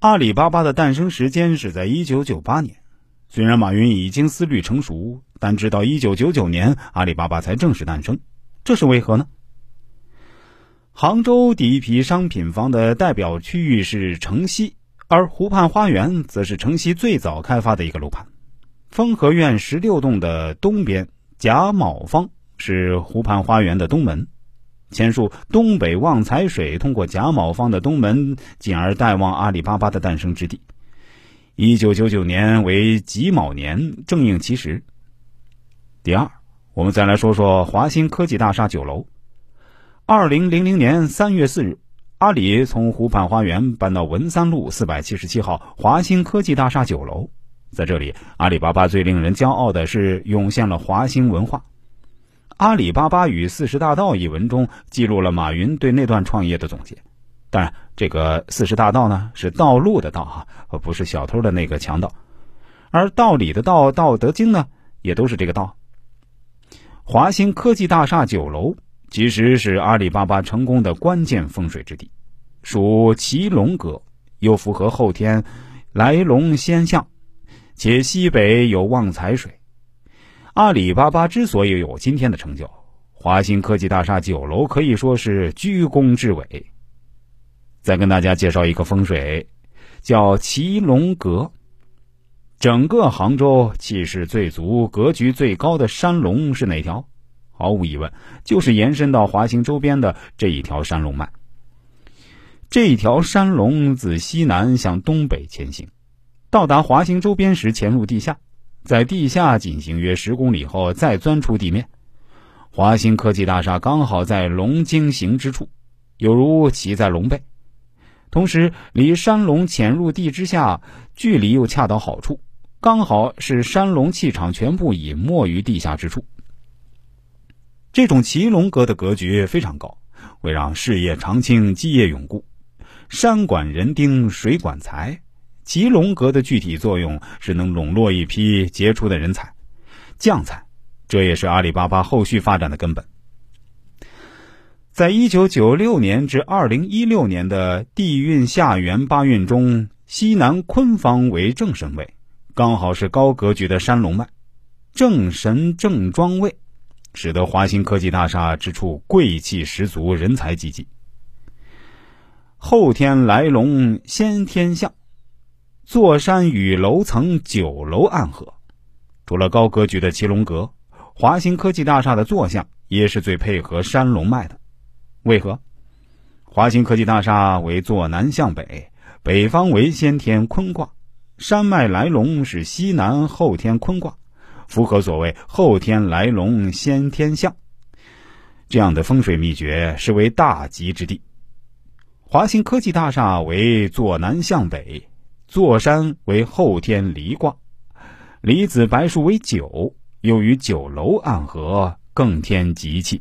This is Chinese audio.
阿里巴巴的诞生时间是在一九九八年。虽然马云已经思虑成熟，但直到一九九九年，阿里巴巴才正式诞生。这是为何呢？杭州第一批商品房的代表区域是城西，而湖畔花园则是城西最早开发的一个楼盘。丰和苑十六栋的东边贾卯坊是湖畔花园的东门，前述东北旺财水通过贾卯方的东门，进而带往阿里巴巴的诞生之地。一九九九年为己卯年，正应其时。第二，我们再来说说华兴科技大厦九楼。二零零零年三月四日，阿里从湖畔花园搬到文三路四百七十七号华兴科技大厦九楼。在这里，阿里巴巴最令人骄傲的是涌现了华兴文化。《阿里巴巴与四十大盗》一文中记录了马云对那段创业的总结。当然，这个四十大盗呢是道路的道哈，不是小偷的那个强盗。而道理的道，《道德经》呢也都是这个道。华兴科技大厦九楼其实是阿里巴巴成功的关键风水之地，属奇龙阁，又符合后天来龙仙象。且西北有旺财水，阿里巴巴之所以有今天的成就，华兴科技大厦九楼可以说是居功至伟。再跟大家介绍一个风水，叫骑龙阁。整个杭州气势最足、格局最高的山龙是哪条？毫无疑问，就是延伸到华兴周边的这一条山龙脉。这条山龙自西南向东北前行。到达华兴周边时，潜入地下，在地下进行约十公里后，再钻出地面。华兴科技大厦刚好在龙经行之处，有如骑在龙背，同时离山龙潜入地之下距离又恰到好处，刚好是山龙气场全部隐没于地下之处。这种骑龙阁的格局非常高，为让事业长青、基业永固。山管人丁，水管财。吉龙阁的具体作用是能笼络一批杰出的人才、将才，这也是阿里巴巴后续发展的根本。在一九九六年至二零一六年的地运下元八运中，西南坤方为正神位，刚好是高格局的山龙脉，正神正庄位，使得华兴科技大厦之处贵气十足，人才济济。后天来龙先天相。座山与楼层九楼暗合，除了高格局的骑龙阁，华兴科技大厦的坐向也是最配合山龙脉的。为何？华兴科技大厦为坐南向北，北方为先天坤卦，山脉来龙是西南后天坤卦，符合所谓后天来龙先天相。这样的风水秘诀是为大吉之地。华兴科技大厦为坐南向北。坐山为后天离卦，离子白术为九，又与九楼暗合，更添吉气。